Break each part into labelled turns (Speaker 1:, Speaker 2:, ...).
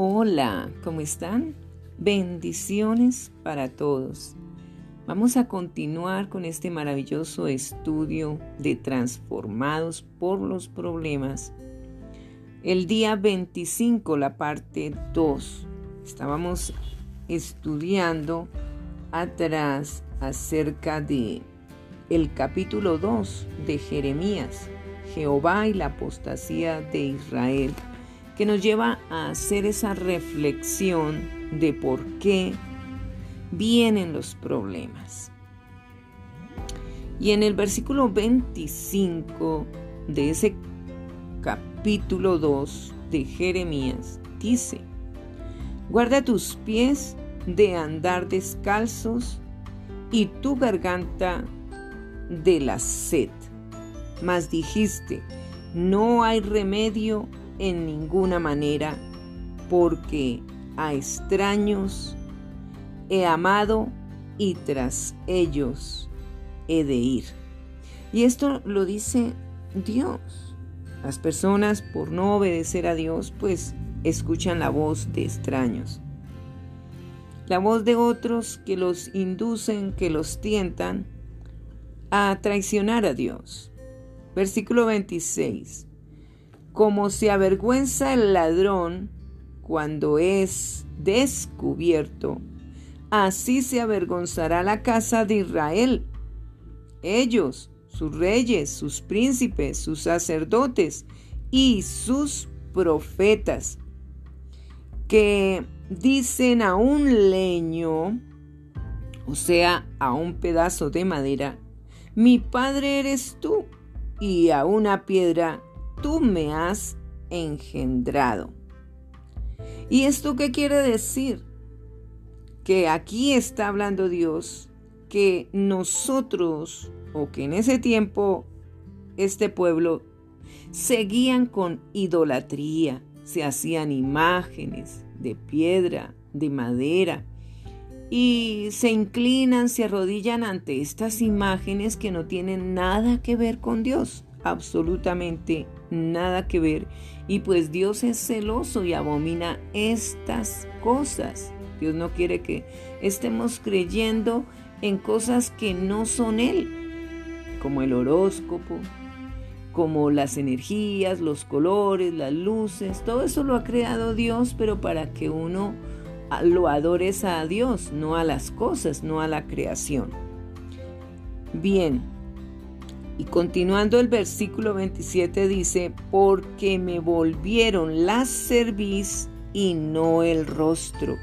Speaker 1: Hola, ¿cómo están? Bendiciones para todos. Vamos a continuar con este maravilloso estudio de transformados por los problemas. El día 25, la parte 2. Estábamos estudiando atrás acerca de el capítulo 2 de Jeremías, Jehová y la apostasía de Israel que nos lleva a hacer esa reflexión de por qué vienen los problemas. Y en el versículo 25 de ese capítulo 2 de Jeremías dice, guarda tus pies de andar descalzos y tu garganta de la sed. Mas dijiste, no hay remedio en ninguna manera, porque a extraños he amado y tras ellos he de ir. Y esto lo dice Dios. Las personas por no obedecer a Dios, pues escuchan la voz de extraños. La voz de otros que los inducen, que los tientan a traicionar a Dios. Versículo 26 como se avergüenza el ladrón cuando es descubierto, así se avergonzará la casa de Israel. Ellos, sus reyes, sus príncipes, sus sacerdotes y sus profetas, que dicen a un leño, o sea, a un pedazo de madera, mi padre eres tú, y a una piedra, tú me has engendrado. ¿Y esto qué quiere decir? Que aquí está hablando Dios que nosotros, o que en ese tiempo este pueblo, seguían con idolatría, se hacían imágenes de piedra, de madera, y se inclinan, se arrodillan ante estas imágenes que no tienen nada que ver con Dios absolutamente nada que ver. Y pues Dios es celoso y abomina estas cosas. Dios no quiere que estemos creyendo en cosas que no son Él, como el horóscopo, como las energías, los colores, las luces, todo eso lo ha creado Dios, pero para que uno lo adores a Dios, no a las cosas, no a la creación. Bien, y continuando el versículo 27 dice, porque me volvieron la cerviz y no el rostro.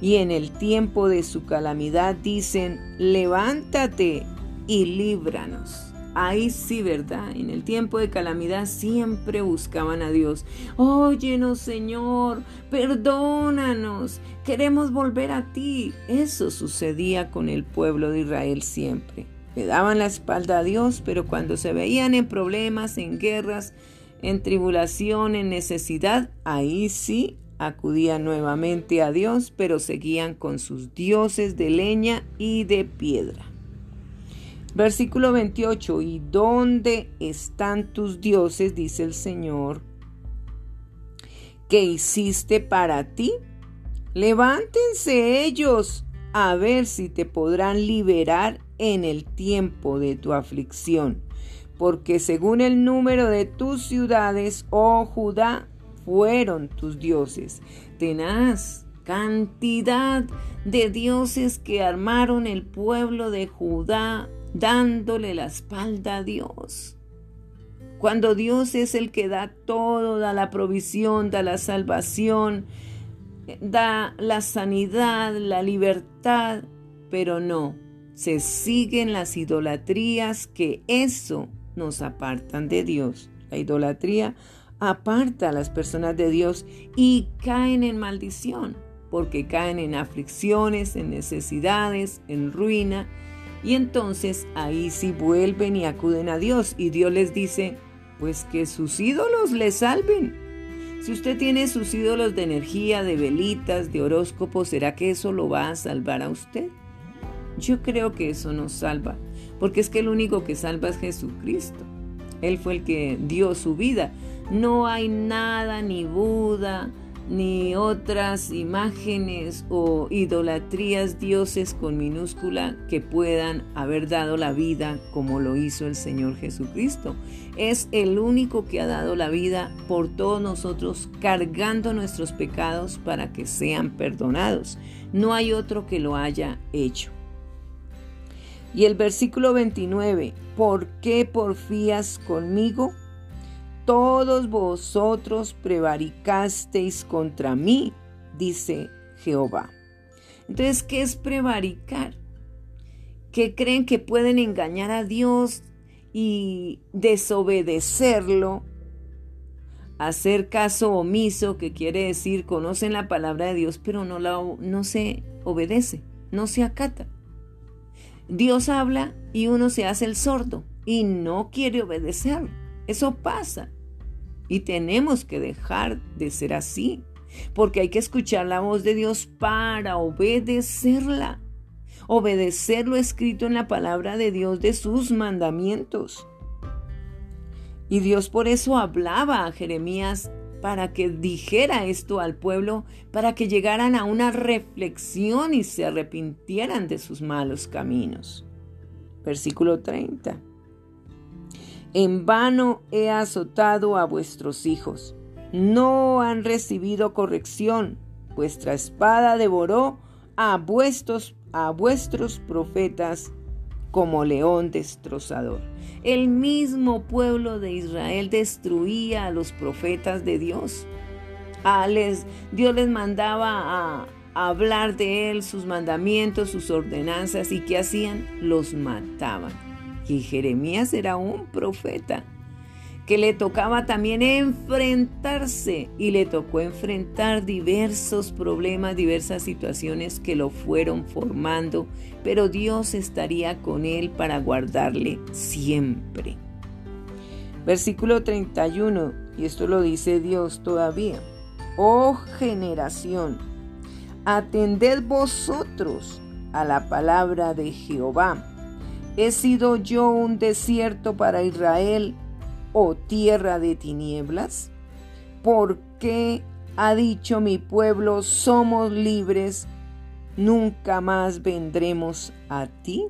Speaker 1: Y en el tiempo de su calamidad dicen, levántate y líbranos. Ahí sí, ¿verdad? En el tiempo de calamidad siempre buscaban a Dios. Óyenos, Señor, perdónanos, queremos volver a ti. Eso sucedía con el pueblo de Israel siempre. Le daban la espalda a Dios, pero cuando se veían en problemas, en guerras, en tribulación, en necesidad, ahí sí acudían nuevamente a Dios, pero seguían con sus dioses de leña y de piedra. Versículo 28, ¿y dónde están tus dioses? dice el Señor, que hiciste para ti. Levántense ellos a ver si te podrán liberar en el tiempo de tu aflicción, porque según el número de tus ciudades, oh Judá, fueron tus dioses. Tenaz cantidad de dioses que armaron el pueblo de Judá dándole la espalda a Dios. Cuando Dios es el que da todo, da la provisión, da la salvación, da la sanidad, la libertad, pero no, se siguen las idolatrías que eso nos apartan de Dios. La idolatría aparta a las personas de Dios y caen en maldición, porque caen en aflicciones, en necesidades, en ruina, y entonces ahí sí vuelven y acuden a Dios y Dios les dice, pues que sus ídolos les salven. Si usted tiene sus ídolos de energía, de velitas, de horóscopo, ¿será que eso lo va a salvar a usted? Yo creo que eso nos salva, porque es que el único que salva es Jesucristo. Él fue el que dio su vida. No hay nada, ni Buda, ni otras imágenes o idolatrías dioses con minúscula que puedan haber dado la vida como lo hizo el Señor Jesucristo. Es el único que ha dado la vida por todos nosotros cargando nuestros pecados para que sean perdonados. No hay otro que lo haya hecho. Y el versículo 29, ¿por qué porfías conmigo? Todos vosotros prevaricasteis contra mí, dice Jehová. Entonces, ¿qué es prevaricar? ¿Qué creen que pueden engañar a Dios y desobedecerlo, hacer caso omiso, que quiere decir conocen la palabra de Dios, pero no, la, no se obedece, no se acata. Dios habla y uno se hace el sordo y no quiere obedecer. Eso pasa. Y tenemos que dejar de ser así, porque hay que escuchar la voz de Dios para obedecerla. Obedecer lo escrito en la palabra de Dios de sus mandamientos. Y Dios por eso hablaba a Jeremías para que dijera esto al pueblo, para que llegaran a una reflexión y se arrepintieran de sus malos caminos. Versículo 30. En vano he azotado a vuestros hijos. No han recibido corrección. Vuestra espada devoró a vuestros, a vuestros profetas como león destrozador. El mismo pueblo de Israel destruía a los profetas de Dios. A les, Dios les mandaba a, hablar de él, sus mandamientos, sus ordenanzas, y ¿qué hacían? Los mataban. Y Jeremías era un profeta que le tocaba también enfrentarse y le tocó enfrentar diversos problemas, diversas situaciones que lo fueron formando, pero Dios estaría con él para guardarle siempre. Versículo 31, y esto lo dice Dios todavía. Oh generación, atended vosotros a la palabra de Jehová. He sido yo un desierto para Israel oh tierra de tinieblas? ¿Por qué ha dicho mi pueblo, somos libres, nunca más vendremos a ti?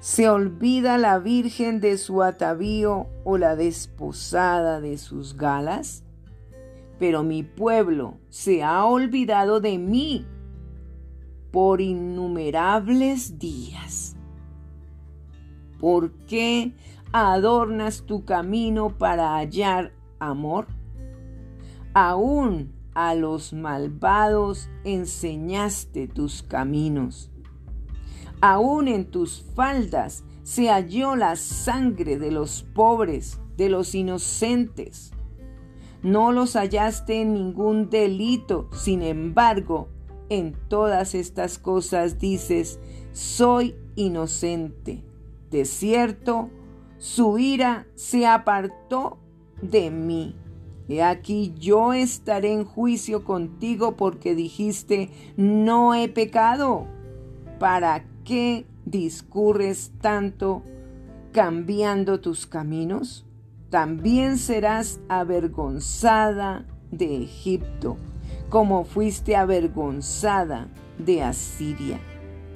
Speaker 1: ¿Se olvida la virgen de su atavío o la desposada de sus galas? Pero mi pueblo se ha olvidado de mí por innumerables días. ¿Por qué adornas tu camino para hallar amor? Aún a los malvados enseñaste tus caminos. Aún en tus faldas se halló la sangre de los pobres, de los inocentes. No los hallaste en ningún delito, sin embargo, en todas estas cosas dices, soy inocente. De cierto, su ira se apartó de mí. He aquí yo estaré en juicio contigo porque dijiste, no he pecado. ¿Para qué discurres tanto cambiando tus caminos? También serás avergonzada de Egipto, como fuiste avergonzada de Asiria.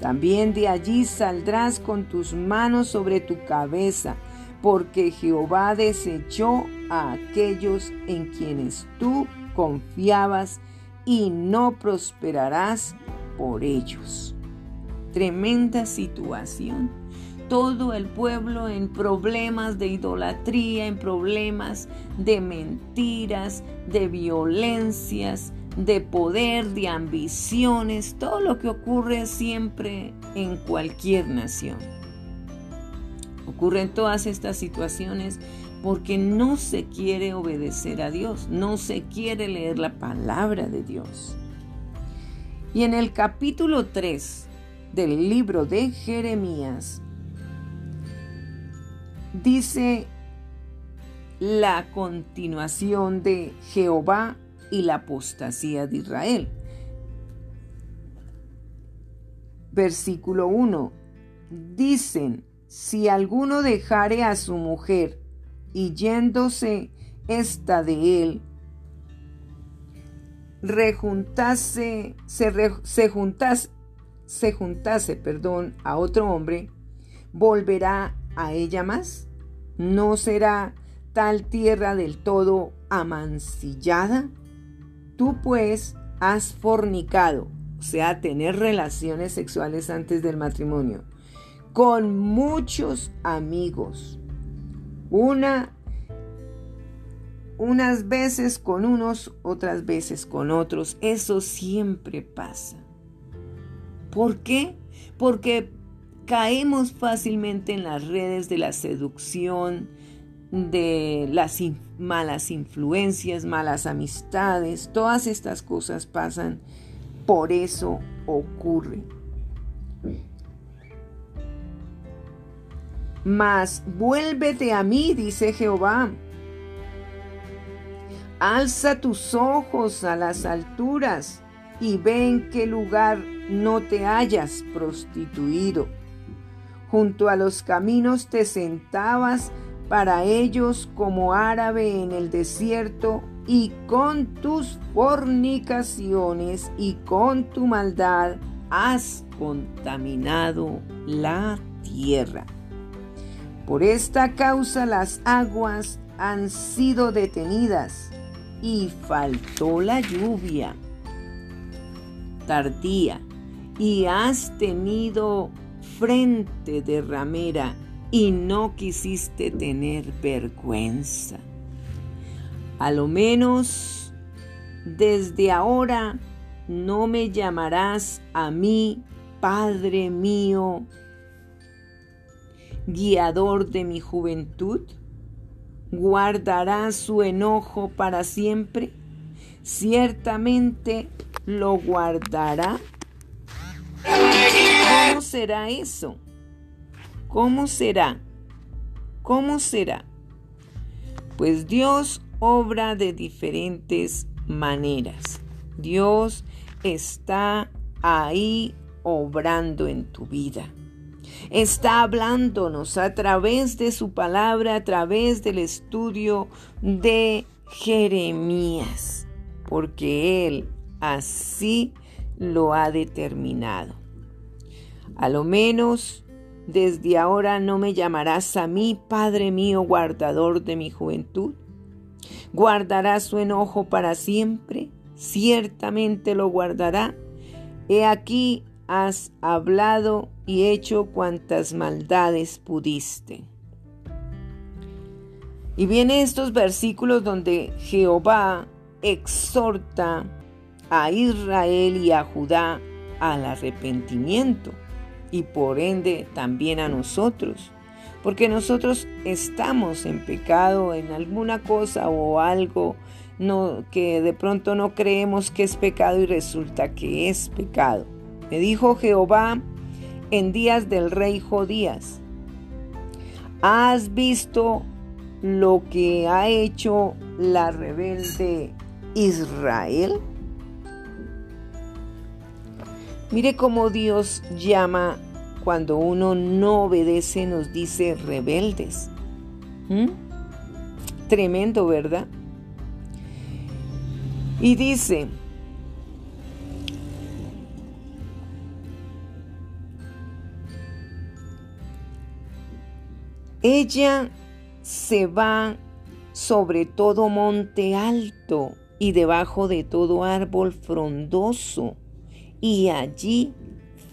Speaker 1: También de allí saldrás con tus manos sobre tu cabeza porque Jehová desechó a aquellos en quienes tú confiabas y no prosperarás por ellos. Tremenda situación. Todo el pueblo en problemas de idolatría, en problemas de mentiras, de violencias, de poder, de ambiciones, todo lo que ocurre siempre en cualquier nación. Ocurren todas estas situaciones porque no se quiere obedecer a Dios, no se quiere leer la palabra de Dios. Y en el capítulo 3 del libro de Jeremías dice la continuación de Jehová y la apostasía de Israel. Versículo 1. Dicen, si alguno dejare a su mujer y yéndose esta de él, rejuntase, se, juntase, se juntase, perdón, a otro hombre, ¿volverá a ella más? ¿No será tal tierra del todo amancillada? Tú pues has fornicado, o sea, tener relaciones sexuales antes del matrimonio, con muchos amigos. Una unas veces con unos, otras veces con otros. Eso siempre pasa. ¿Por qué? Porque caemos fácilmente en las redes de la seducción, de las malas influencias, malas amistades. Todas estas cosas pasan. Por eso ocurre. Mas vuélvete a mí, dice Jehová, Alza tus ojos a las alturas y ve en qué lugar no te hayas prostituido. Junto a los caminos te sentabas para ellos como árabe en el desierto y con tus fornicaciones y con tu maldad has contaminado la tierra. Por esta causa las aguas han sido detenidas y faltó la lluvia tardía y has tenido frente de ramera y no quisiste tener vergüenza. A lo menos desde ahora no me llamarás a mí, Padre mío, guiador de mi juventud guardará su enojo para siempre? Ciertamente lo guardará. ¿Cómo será eso? ¿Cómo será? ¿Cómo será? Pues Dios obra de diferentes maneras. Dios está ahí obrando en tu vida está hablándonos a través de su palabra, a través del estudio de Jeremías, porque Él así lo ha determinado. A lo menos desde ahora no me llamarás a mí, Padre mío, guardador de mi juventud. Guardarás su enojo para siempre, ciertamente lo guardará. He aquí has hablado y hecho cuantas maldades pudiste. Y vienen estos versículos donde Jehová exhorta a Israel y a Judá al arrepentimiento y por ende también a nosotros, porque nosotros estamos en pecado en alguna cosa o algo que de pronto no creemos que es pecado y resulta que es pecado. Me dijo Jehová en días del rey Jodías, ¿has visto lo que ha hecho la rebelde Israel? Mire cómo Dios llama cuando uno no obedece, nos dice rebeldes. ¿Mm? Tremendo, ¿verdad? Y dice, Ella se va sobre todo monte alto y debajo de todo árbol frondoso y allí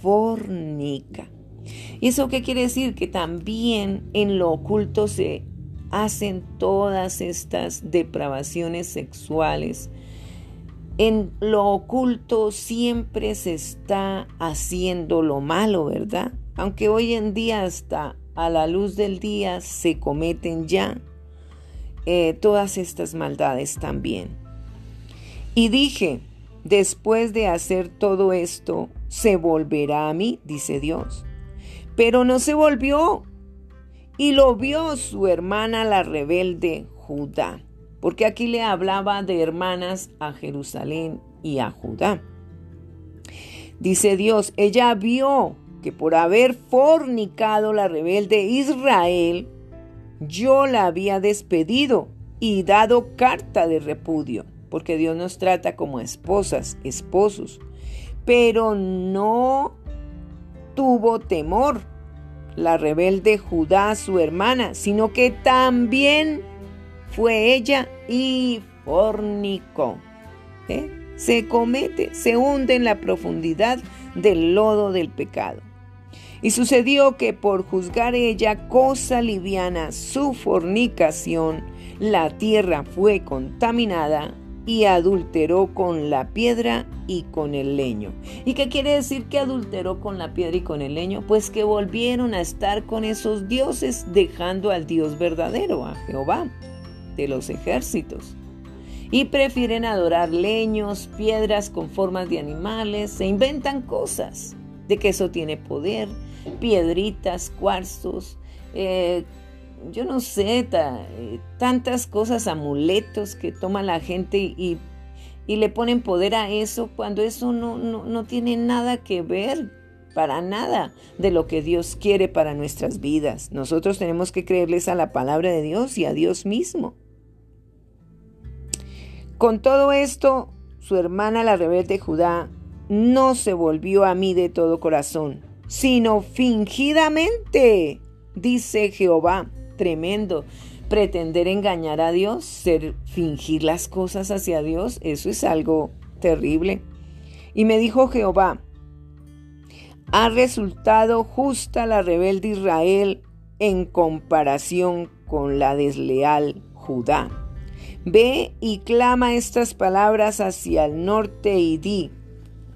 Speaker 1: fornica. ¿Y eso qué quiere decir? Que también en lo oculto se hacen todas estas depravaciones sexuales. En lo oculto siempre se está haciendo lo malo, ¿verdad? Aunque hoy en día hasta a la luz del día se cometen ya eh, todas estas maldades también. Y dije, después de hacer todo esto, se volverá a mí, dice Dios. Pero no se volvió. Y lo vio su hermana la rebelde Judá. Porque aquí le hablaba de hermanas a Jerusalén y a Judá. Dice Dios, ella vio que por haber fornicado la rebelde Israel, yo la había despedido y dado carta de repudio. porque Dios nos trata como esposas, esposos, pero no tuvo temor la rebelde Judá, su hermana, sino que también fue ella y fornicó. ¿Eh? Se comete, se hunde en la profundidad del lodo del pecado. Y sucedió que por juzgar ella cosa liviana su fornicación, la tierra fue contaminada y adulteró con la piedra y con el leño. ¿Y qué quiere decir que adulteró con la piedra y con el leño? Pues que volvieron a estar con esos dioses dejando al Dios verdadero, a Jehová, de los ejércitos. Y prefieren adorar leños, piedras con formas de animales, se inventan cosas de que eso tiene poder, piedritas, cuarzos, eh, yo no sé, eh, tantas cosas, amuletos que toma la gente y, le ponen poder a eso cuando eso no, no, no tiene nada que ver para nada de lo que Dios quiere para nuestras vidas. Nosotros tenemos que creerles a la palabra de Dios y a Dios mismo. Con todo esto, su hermana la rebelde Judá no se volvió a mí de todo corazón, sino fingidamente, dice Jehová tremendo. Pretender engañar a Dios, ser, fingir las cosas hacia Dios, eso es algo terrible. Y me dijo Jehová, ha resultado justa la rebelde Israel en comparación con la desleal Judá. Ve y clama estas palabras hacia el norte y di,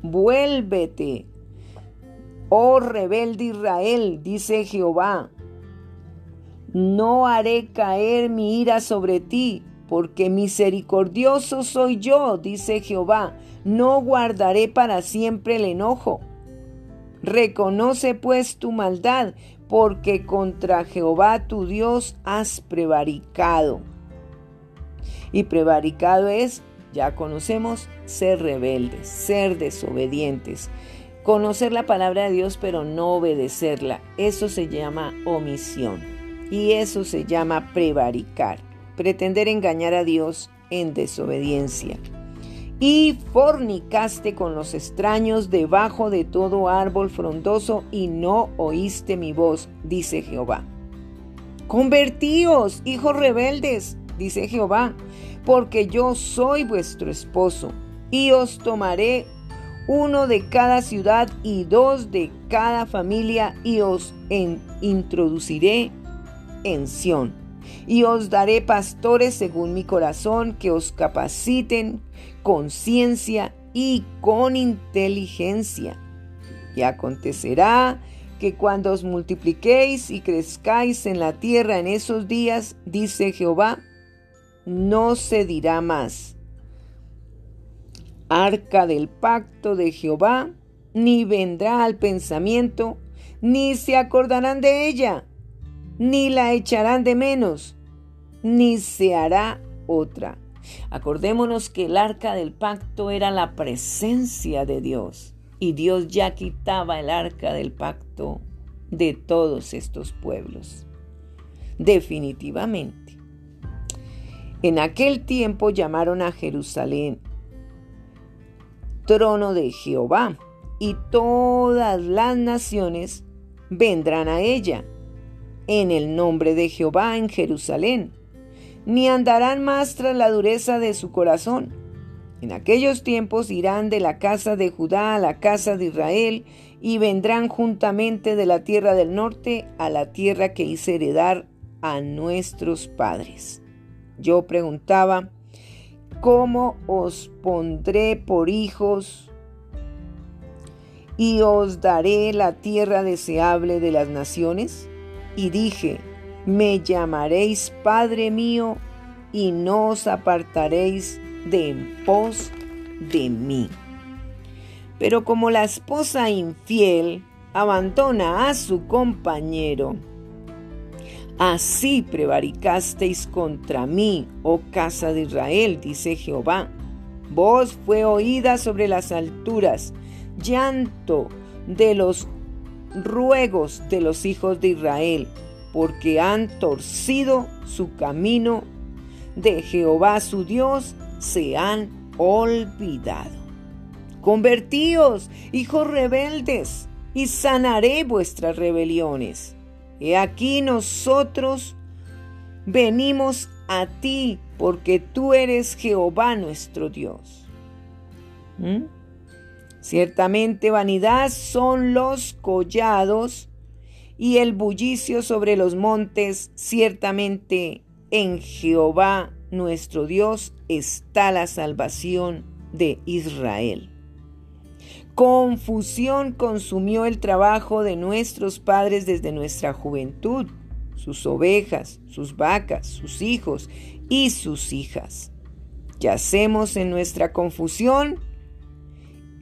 Speaker 1: vuélvete, oh rebelde Israel, dice Jehová, no haré caer mi ira sobre ti, porque misericordioso soy yo, dice Jehová, no guardaré para siempre el enojo. Reconoce pues tu maldad, porque contra Jehová tu Dios has prevaricado. Y prevaricado es, ya conocemos, ser rebeldes, ser desobedientes. Conocer la palabra de Dios pero no obedecerla, eso se llama omisión. Y eso se llama prevaricar, pretender engañar a Dios en desobediencia. Y fornicaste con los extraños debajo de todo árbol frondoso y no oíste mi voz, dice Jehová. Convertíos, hijos rebeldes, dice Jehová, porque yo soy vuestro esposo, y os tomaré uno de cada ciudad y dos de cada familia, y os introduciré en Sión. Y os daré pastores según mi corazón que os capaciten con ciencia y con inteligencia. Y acontecerá que cuando os multipliquéis y crezcáis en la tierra en esos días, dice Jehová, no se dirá más. Arca del pacto de Jehová, ni vendrá al pensamiento, ni se acordarán de ella ni la echarán de menos, ni se hará otra. Acordémonos que el arca del pacto era la presencia de Dios y Dios ya quitaba el arca del pacto de todos estos pueblos. Definitivamente. En aquel tiempo llamaron a Jerusalén trono de Jehová y todas las naciones vendrán a ella en el nombre de Jehová en Jerusalén, ni andarán más tras la dureza de su corazón. En aquellos tiempos irán de la casa de Judá a la casa de Israel y vendrán juntamente de la tierra del norte a la tierra que hice heredar a nuestros padres. Yo preguntaba, ¿cómo os pondré por hijos y os daré la tierra deseable de las naciones? y dije, me llamaréis Padre mío y no os apartaréis de en pos de mí. Pero como la esposa infiel abandona a su compañero, así prevaricasteis contra mí, oh casa de Israel, dice Jehová. Voz fue oída sobre las alturas, llanto de los ruegos de los hijos de Israel, porque han torcido su camino de Jehová su Dios, se han olvidado. Convertíos, hijos rebeldes, y sanaré vuestras rebeliones. He aquí nosotros venimos a ti, porque tú eres Jehová nuestro Dios. ¿Mm? Ciertamente vanidad son los collados y el bullicio sobre los montes, ciertamente en Jehová nuestro Dios está la salvación de Israel. Confusión consumió el trabajo de nuestros padres desde nuestra juventud, sus ovejas, sus vacas, sus hijos y sus hijas. Yacemos en nuestra confusión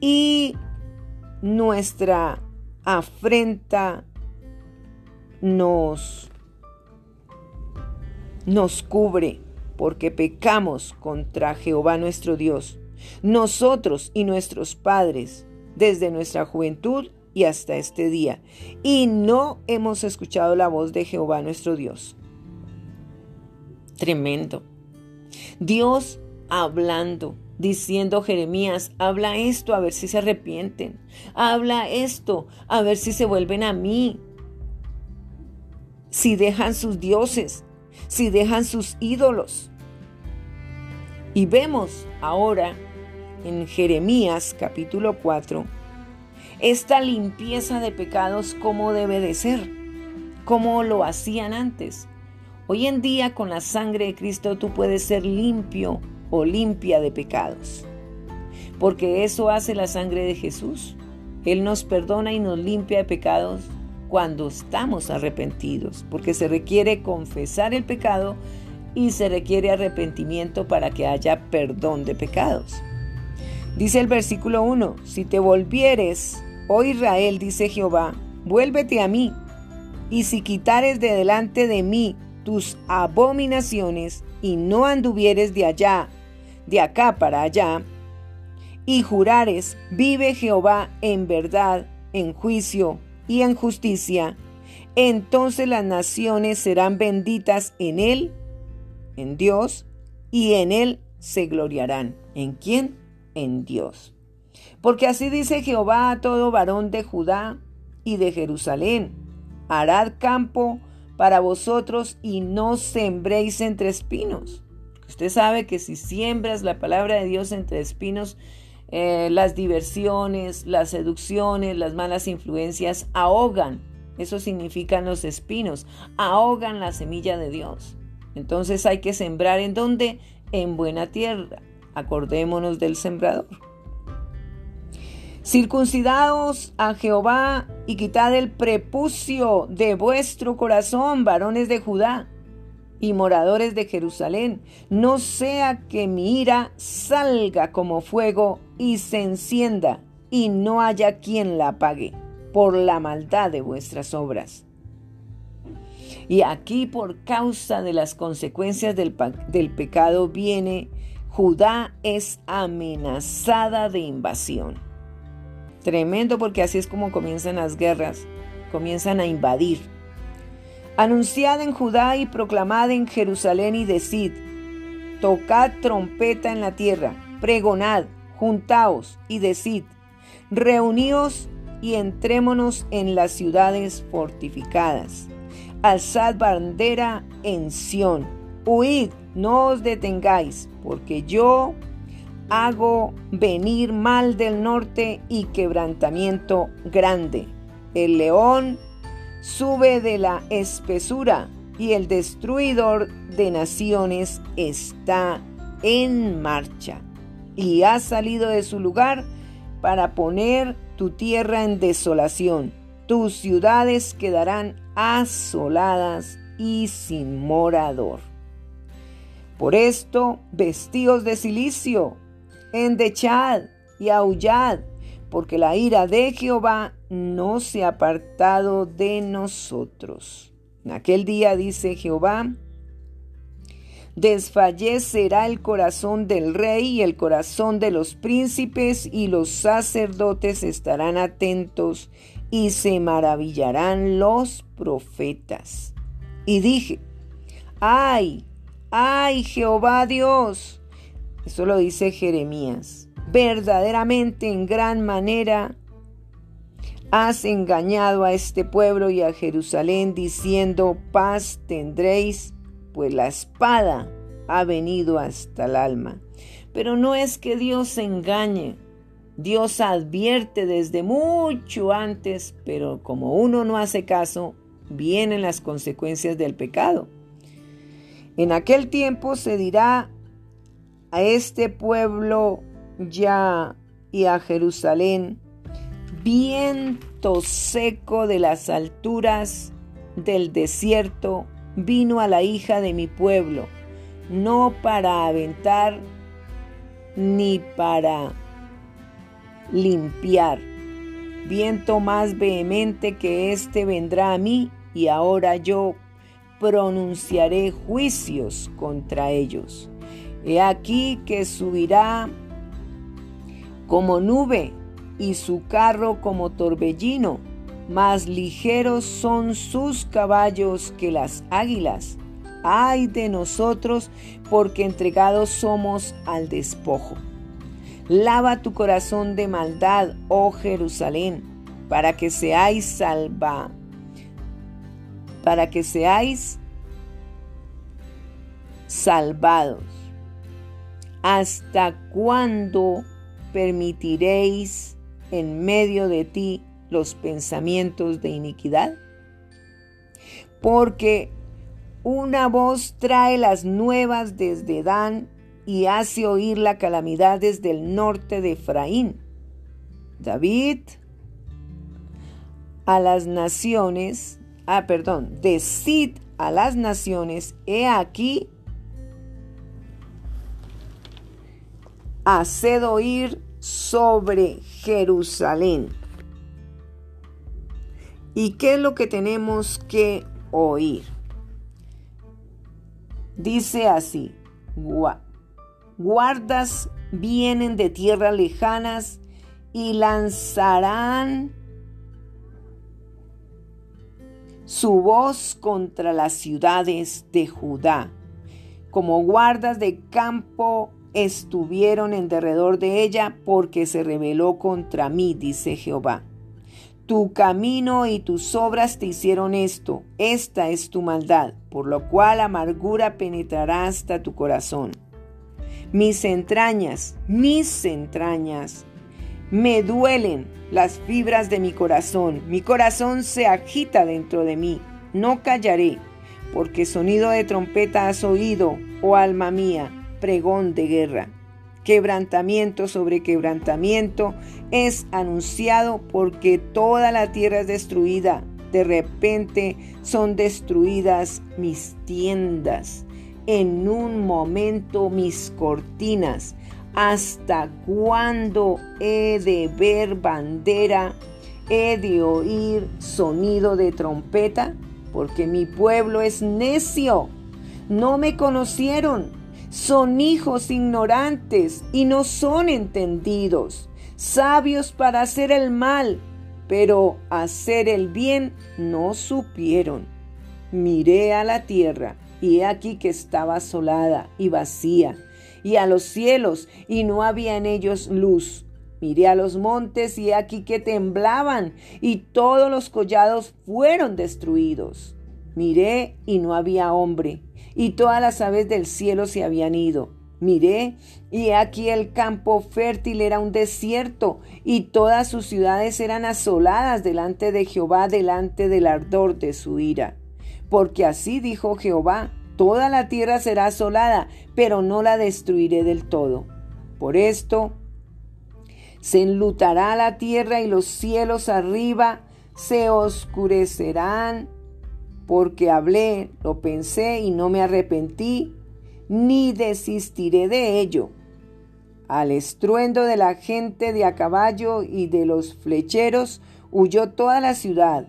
Speaker 1: y nuestra afrenta nos, nos cubre porque pecamos contra Jehová nuestro Dios, nosotros y nuestros padres, desde nuestra juventud y hasta este día, y no hemos escuchado la voz de Jehová nuestro Dios. Tremendo. Dios hablando, diciendo Jeremías, habla esto a ver si se arrepienten, habla esto a ver si se vuelven a mí, si dejan sus dioses, si dejan sus ídolos. Y vemos ahora en Jeremías capítulo 4 esta limpieza de pecados como debe de ser, como lo hacían antes. Hoy en día con la sangre de Cristo tú puedes ser limpio o limpia de pecados, porque eso hace la sangre de Jesús. Él nos perdona y nos limpia de pecados cuando estamos arrepentidos, porque se requiere confesar el pecado y se requiere arrepentimiento para que haya perdón de pecados. Dice el versículo 1, si te volvieres, oh Israel, dice Jehová, vuélvete a mí, y si quitares de delante de mí tus abominaciones, y no anduvieres de allá, de acá para allá, y jurares, vive Jehová en verdad, en juicio y en justicia, entonces las naciones serán benditas en él, en Dios, y en él se gloriarán. ¿En quién? En Dios. Porque así dice Jehová a todo varón de Judá y de Jerusalén, harad campo para vosotros y no sembréis entre espinos. Usted sabe que si siembras la palabra de Dios entre espinos, eh, las diversiones, las seducciones, las malas influencias ahogan. Eso significan los espinos, ahogan la semilla de Dios. Entonces hay que sembrar en donde? En buena tierra. Acordémonos del sembrador. Circuncidaos a Jehová y quitad el prepucio de vuestro corazón, varones de Judá y moradores de Jerusalén, no sea que mi ira salga como fuego y se encienda, y no haya quien la apague por la maldad de vuestras obras. Y aquí por causa de las consecuencias del, del pecado viene Judá es amenazada de invasión. Tremendo porque así es como comienzan las guerras, comienzan a invadir. Anunciad en Judá y proclamad en Jerusalén y decid, tocad trompeta en la tierra, pregonad, juntaos y decid, reuníos y entrémonos en las ciudades fortificadas. Alzad bandera en Sión, huid, no os detengáis, porque yo hago venir mal del norte y quebrantamiento grande. El león sube de la espesura y el destruidor de naciones está en marcha y ha salido de su lugar para poner tu tierra en desolación. Tus ciudades quedarán asoladas y sin morador. Por esto, vestíos de silicio, endechad y aullad, porque la ira de Jehová no se ha apartado de nosotros. En aquel día dice Jehová, desfallecerá el corazón del rey y el corazón de los príncipes y los sacerdotes estarán atentos y se maravillarán los profetas. Y dije, ay, Ay, Jehová Dios, Eso lo dice Jeremías. Verdaderamente en gran manera has engañado a este pueblo y a Jerusalén diciendo paz tendréis, pues la espada ha venido hasta el alma. Pero no es que Dios engañe. Dios advierte desde mucho antes, pero como uno no hace caso, vienen las consecuencias del pecado. En aquel tiempo se dirá a este pueblo ya y a Jerusalén, viento seco de las alturas del desierto vino a la hija de mi pueblo, no para aventar ni para limpiar. Viento más vehemente que éste vendrá a mí y ahora yo pronunciaré juicios contra ellos. He aquí que subirá como nube y su carro como torbellino. Más ligeros son sus caballos que las águilas. Ay de nosotros, porque entregados somos al despojo. Lava tu corazón de maldad, oh Jerusalén, para que seáis salva, para que seáis salvados. ¿Hasta cuándo permitiréis en medio de ti los pensamientos de iniquidad? Porque una voz trae las nuevas desde Dan y hace oír la calamidad desde el norte de Efraín. David a las naciones, ah, perdón, decid a las naciones, he aquí, haced oír sobre Jerusalén. ¿Y qué es lo que tenemos que oír? Dice así, guardas vienen de tierras lejanas y lanzarán su voz contra las ciudades de Judá. Como guardas de campo estuvieron en derredor de ella porque se rebeló contra mí, dice Jehová. Tu camino y tus obras te hicieron esto, esta es tu maldad, por lo cual amargura penetrará hasta tu corazón. Mis entrañas, mis entrañas, me duelen las fibras de mi corazón, mi corazón se agita dentro de mí, no callaré, porque sonido de trompeta has oído, oh alma mía, pregón de guerra. Quebrantamiento sobre quebrantamiento es anunciado porque toda la tierra es destruida. De repente son destruidas mis tiendas. En un momento mis cortinas. ¿Hasta cuándo he de ver bandera? ¿He de oír sonido de trompeta? Porque mi pueblo es necio. No me conocieron son hijos ignorantes y no son entendidos, sabios para hacer el mal, pero hacer el bien no supieron. Miré a la tierra y he aquí que estaba asolada y vacía, y a los cielos y no había en ellos luz. Miré a los montes y he aquí que temblaban y todos los collados fueron destruidos. Miré y no había hombre, y todas las aves del cielo se habían ido. Miré, y aquí el campo fértil era un desierto, y todas sus ciudades eran asoladas delante de Jehová, delante del ardor de su ira. Porque así dijo Jehová, toda la tierra será asolada, pero no la destruiré del todo. Por esto se enlutará la tierra y los cielos arriba se oscurecerán porque hablé, lo pensé y no me arrepentí, ni desistiré de ello. Al estruendo de la gente de a caballo y de los flecheros huyó toda la ciudad.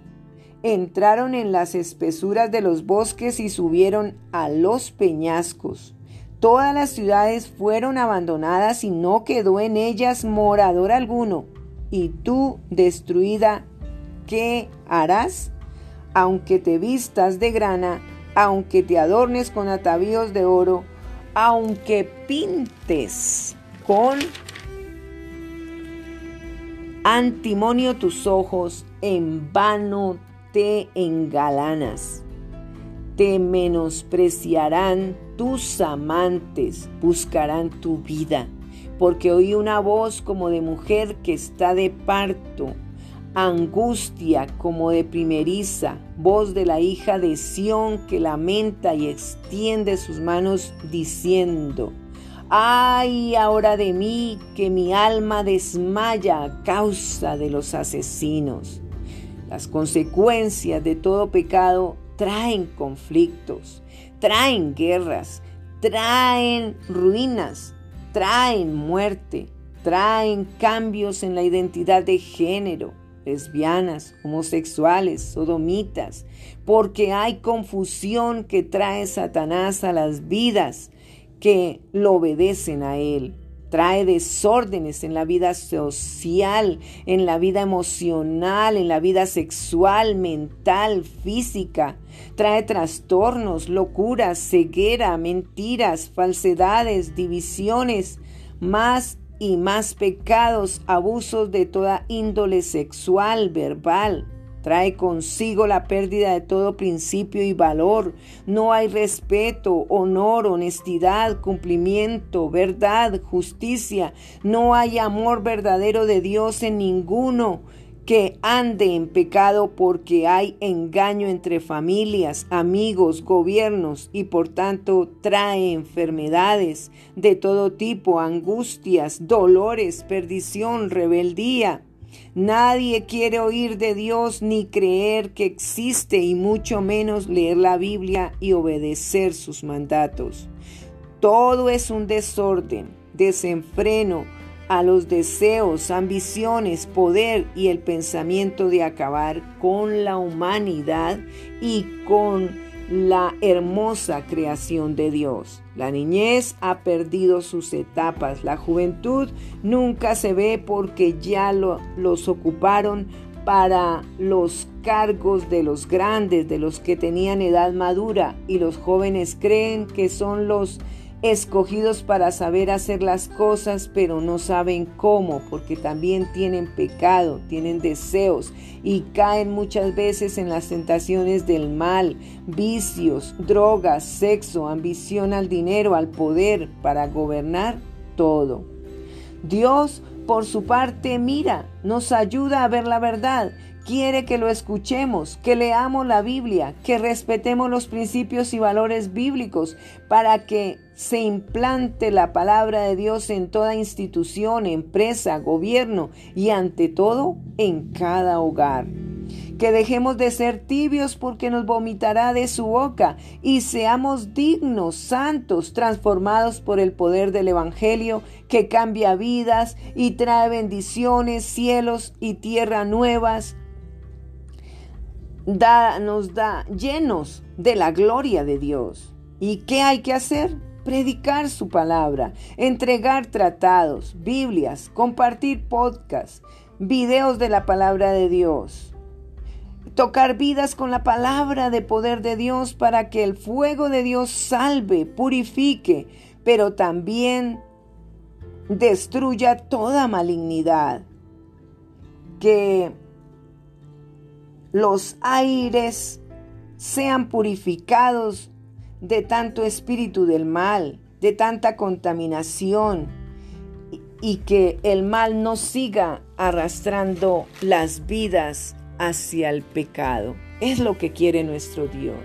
Speaker 1: Entraron en las espesuras de los bosques y subieron a los peñascos. Todas las ciudades fueron abandonadas y no quedó en ellas morador alguno. Y tú, destruida, ¿qué harás? aunque te vistas de grana, aunque te adornes con atavíos de oro, aunque pintes con antimonio tus ojos, en vano te engalanas. Te menospreciarán tus amantes, buscarán tu vida, porque oí una voz como de mujer que está de parto, angustia como de primeriza, voz de la hija de Sión que lamenta y extiende sus manos diciendo, Ay ahora de mí que mi alma desmaya a causa de los asesinos. Las consecuencias de todo pecado traen conflictos, traen guerras, traen ruinas, traen muerte, traen cambios en la identidad de género, lesbianas, homosexuales, sodomitas, porque hay confusión que trae Satanás a las vidas que lo obedecen a él. Trae desórdenes en la vida social, en la vida emocional, en la vida sexual, mental, física. Trae trastornos, locuras, ceguera, mentiras, falsedades, divisiones, más y más pecados, abusos de toda índole sexual, verbal. Trae consigo la pérdida de todo principio y valor. No hay respeto, honor, honestidad, cumplimiento, verdad, justicia. No hay amor verdadero de Dios en ninguno que ande en pecado porque hay engaño entre familias, amigos, gobiernos y por tanto trae enfermedades de todo tipo, angustias, dolores, perdición, rebeldía. Nadie quiere oír de Dios ni creer que existe y mucho menos leer la Biblia y obedecer sus mandatos. Todo es un desorden, desenfreno, a los deseos, ambiciones, poder y el pensamiento de acabar con la humanidad y con la hermosa creación de Dios. La niñez ha perdido sus etapas, la juventud nunca se ve porque ya los ocuparon para los cargos de los grandes, de los que tenían edad madura, y los jóvenes creen que son los escogidos para saber hacer las cosas, pero no saben cómo, porque también tienen pecado, tienen deseos y caen muchas veces en las tentaciones del mal, vicios, drogas, sexo, ambición al dinero, al poder, para gobernar todo. Dios, por su parte, mira, nos ayuda a ver la verdad quiere que lo escuchemos, que leamos la Biblia, que respetemos los principios y valores bíblicos para que se implante la palabra de Dios en toda institución, empresa, gobierno y ante todo en cada hogar. Que dejemos de ser tibios porque nos vomitará de su boca y seamos dignos, santos, transformados por el poder del Evangelio que cambia vidas y trae bendiciones, cielos y tierra nuevas nos da llenos de la gloria de Dios. ¿Y qué hay que hacer? Predicar su palabra, entregar tratados, Biblias, compartir podcasts, videos de la palabra de Dios. Tocar vidas con la palabra de poder de Dios para que el fuego de Dios salve, purifique, pero también destruya toda malignidad. Que los aires sean purificados de tanto espíritu del mal, de tanta contaminación y que el mal no siga arrastrando las vidas hacia el pecado. Es lo que quiere nuestro Dios.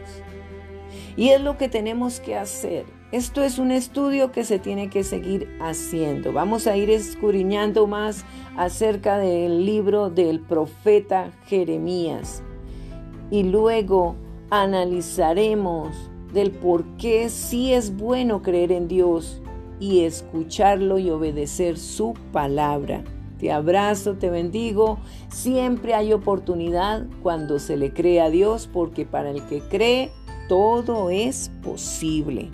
Speaker 1: Y es lo que tenemos que hacer. Esto es un estudio que se tiene que seguir haciendo. Vamos a ir escudriñando más acerca del libro del profeta Jeremías y luego analizaremos del por qué sí es bueno creer en Dios y escucharlo y obedecer su palabra. Te abrazo, te bendigo. Siempre hay oportunidad cuando se le cree a Dios porque para el que cree todo es posible.